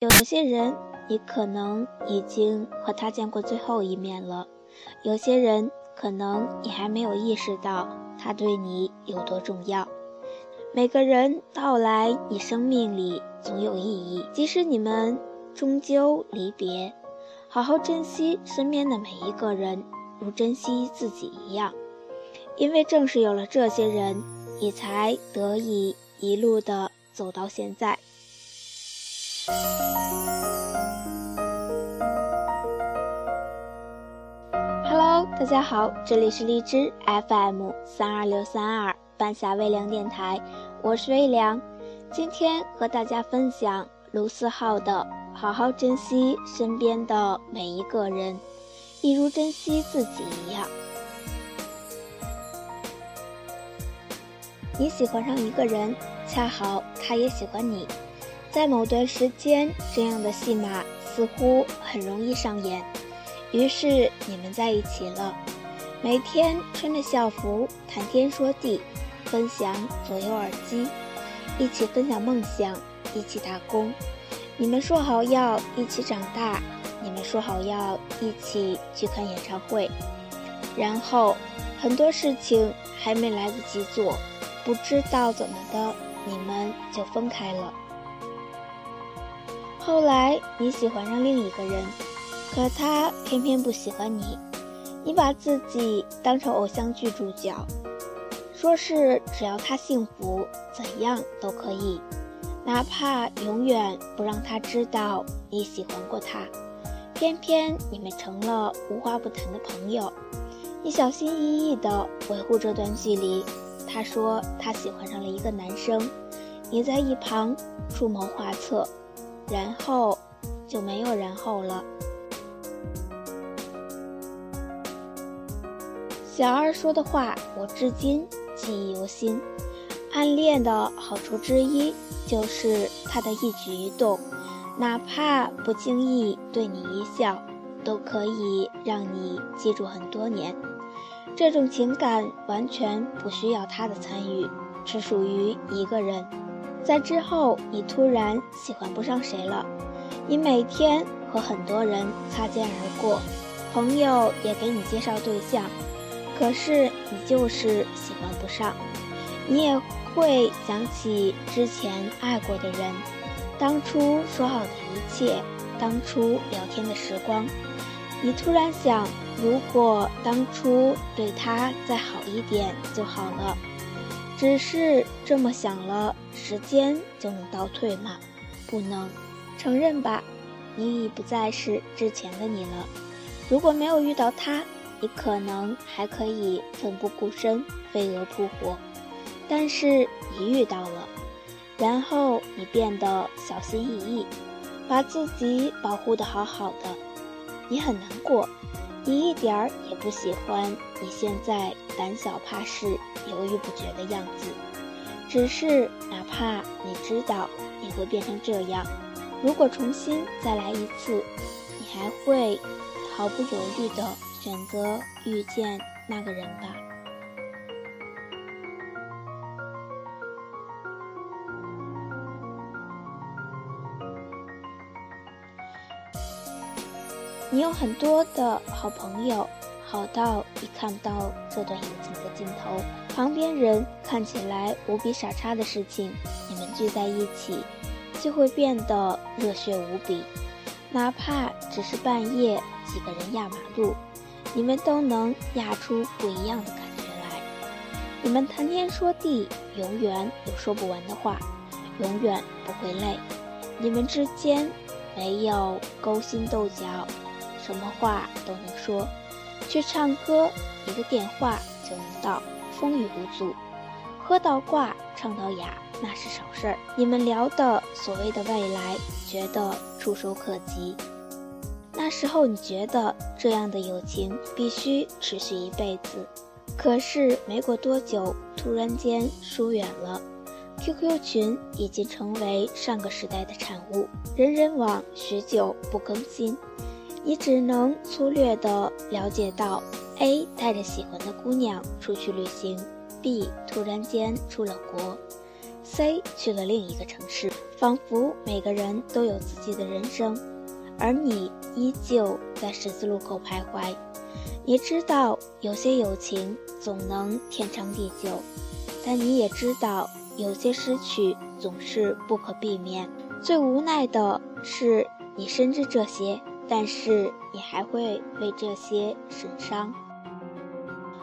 有些人，你可能已经和他见过最后一面了；有些人，可能你还没有意识到他对你有多重要。每个人到来你生命里总有意义，即使你们终究离别，好好珍惜身边的每一个人，如珍惜自己一样。因为正是有了这些人，你才得以一路的走到现在。大家好，这里是荔枝 FM 三二六三二半夏微凉电台，我是微凉，今天和大家分享卢思浩的《好好珍惜身边的每一个人，一如珍惜自己一样》。你喜欢上一个人，恰好他也喜欢你。在某段时间，这样的戏码似乎很容易上演，于是你们在一起了。每天穿着校服，谈天说地，分享左右耳机，一起分享梦想，一起打工。你们说好要一起长大，你们说好要一起去看演唱会，然后很多事情还没来得及做，不知道怎么的，你们就分开了。后来你喜欢上另一个人，可他偏偏不喜欢你。你把自己当成偶像剧主角，说是只要他幸福，怎样都可以，哪怕永远不让他知道你喜欢过他。偏偏你们成了无话不谈的朋友。你小心翼翼地维护这段距离。他说他喜欢上了一个男生，你在一旁出谋划策。然后就没有然后了。小二说的话，我至今记忆犹新。暗恋的好处之一，就是他的一举一动，哪怕不经意对你一笑，都可以让你记住很多年。这种情感完全不需要他的参与，只属于一个人。在之后，你突然喜欢不上谁了。你每天和很多人擦肩而过，朋友也给你介绍对象，可是你就是喜欢不上。你也会想起之前爱过的人，当初说好的一切，当初聊天的时光。你突然想，如果当初对他再好一点就好了。只是这么想了，时间就能倒退吗？不能。承认吧，你已不再是之前的你了。如果没有遇到他，你可能还可以奋不顾身、飞蛾扑火。但是你遇到了，然后你变得小心翼翼，把自己保护的好好的。你很难过。你一点儿也不喜欢你现在胆小怕事、犹豫不决的样子，只是哪怕你知道你会变成这样，如果重新再来一次，你还会毫不犹豫的选择遇见那个人吧？你有很多的好朋友，好到你看不到这段友情的尽头。旁边人看起来无比傻叉的事情，你们聚在一起就会变得热血无比。哪怕只是半夜几个人压马路，你们都能压出不一样的感觉来。你们谈天说地，永远有说不完的话，永远不会累。你们之间没有勾心斗角。什么话都能说，去唱歌，一个电话就能到，风雨无阻。喝到挂，唱到哑，那是小事儿。你们聊的所谓的未来，觉得触手可及。时候你觉得这样的友情必须持续一辈子，可是没过多久，突然间疏远了。QQ 群已经成为上个时代的产物，人人网许久不更新。你只能粗略地了解到，A 带着喜欢的姑娘出去旅行，B 突然间出了国，C 去了另一个城市。仿佛每个人都有自己的人生，而你依旧在十字路口徘徊。你知道有些友情总能天长地久，但你也知道有些失去总是不可避免。最无奈的是，你深知这些，但是你还会为这些神伤。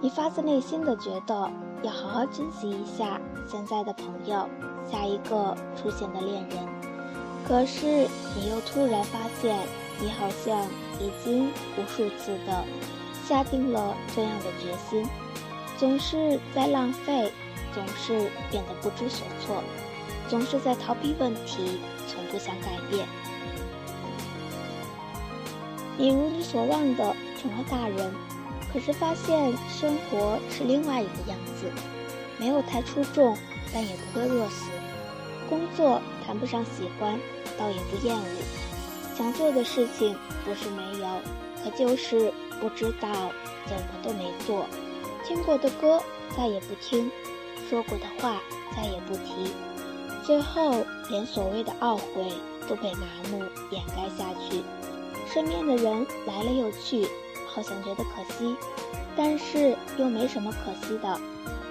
你发自内心的觉得要好好珍惜一下现在的朋友，下一个出现的恋人。可是你又突然发现，你好像已经无数次的下定了这样的决心，总是在浪费，总是变得不知所措，总是在逃避问题，从不想改变。你如你所望的成了大人。可是发现生活是另外一个样子，没有太出众，但也不会饿死。工作谈不上喜欢，倒也不厌恶。想做的事情不是没有，可就是不知道怎么都没做。听过的歌再也不听，说过的话再也不提，最后连所谓的懊悔都被麻木掩盖下去。身边的人来了又去。好像觉得可惜，但是又没什么可惜的，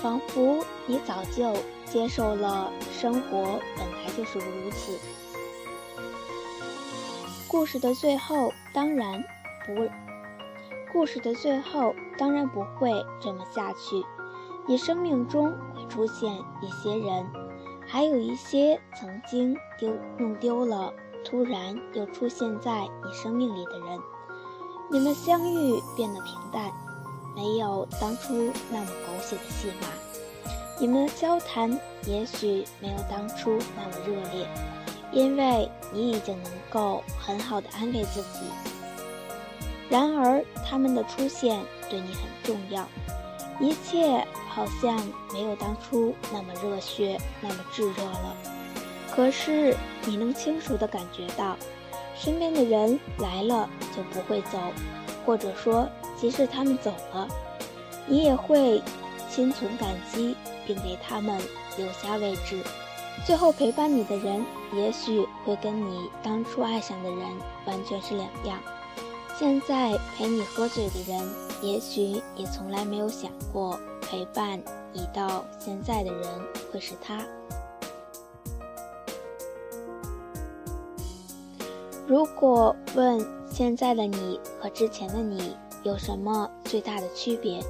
仿佛你早就接受了生活本来就是如此。故事的最后当然不，故事的最后当然不会这么下去。你生命中会出现一些人，还有一些曾经丢弄丢了，突然又出现在你生命里的人。你们相遇变得平淡，没有当初那么狗血的戏码。你们的交谈也许没有当初那么热烈，因为你已经能够很好的安慰自己。然而，他们的出现对你很重要，一切好像没有当初那么热血，那么炙热了。可是，你能清楚地感觉到。身边的人来了就不会走，或者说，即使他们走了，你也会心存感激，并给他们留下位置。最后陪伴你的人，也许会跟你当初爱上的人完全是两样。现在陪你喝醉的人，也许也从来没有想过陪伴你到现在的人会是他。如果问现在的你和之前的你有什么最大的区别，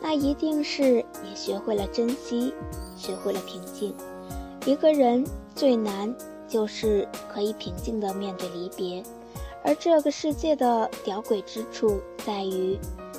那一定是你学会了珍惜，学会了平静。一个人最难就是可以平静的面对离别，而这个世界的吊诡之处在于，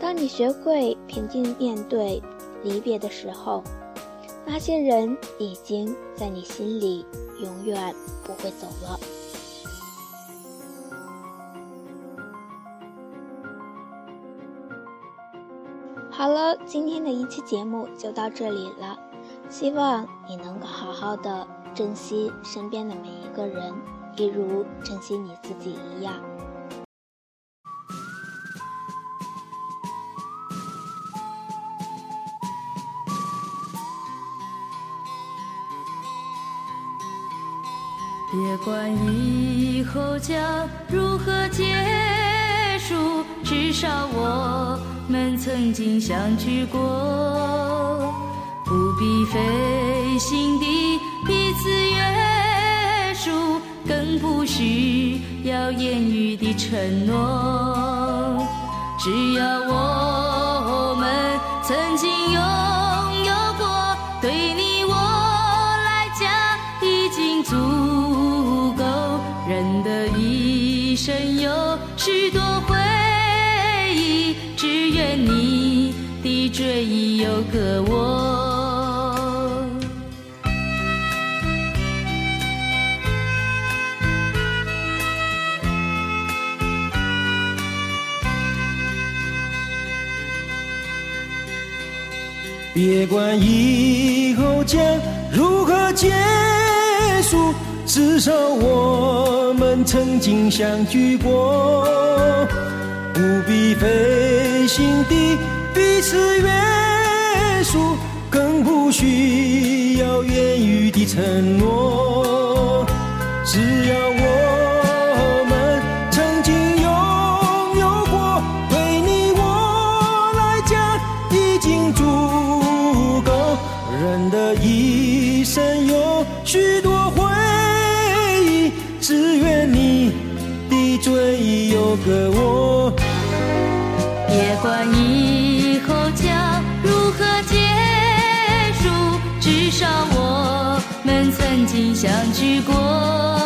当你学会平静面对离别的时候，那些人已经在你心里永远不会走了。好了，今天的一期节目就到这里了。希望你能够好好的珍惜身边的每一个人，一如珍惜你自己一样。别管以后将如何结束，至少我。们曾经相聚过，不必费心地彼此约束，更不需要言语的承诺。只要我们曾经拥有已有个我，别管以后将如何结束，至少我们曾经相聚过。不必费心地彼此约束，更不需要言语的承诺。只要我相聚过。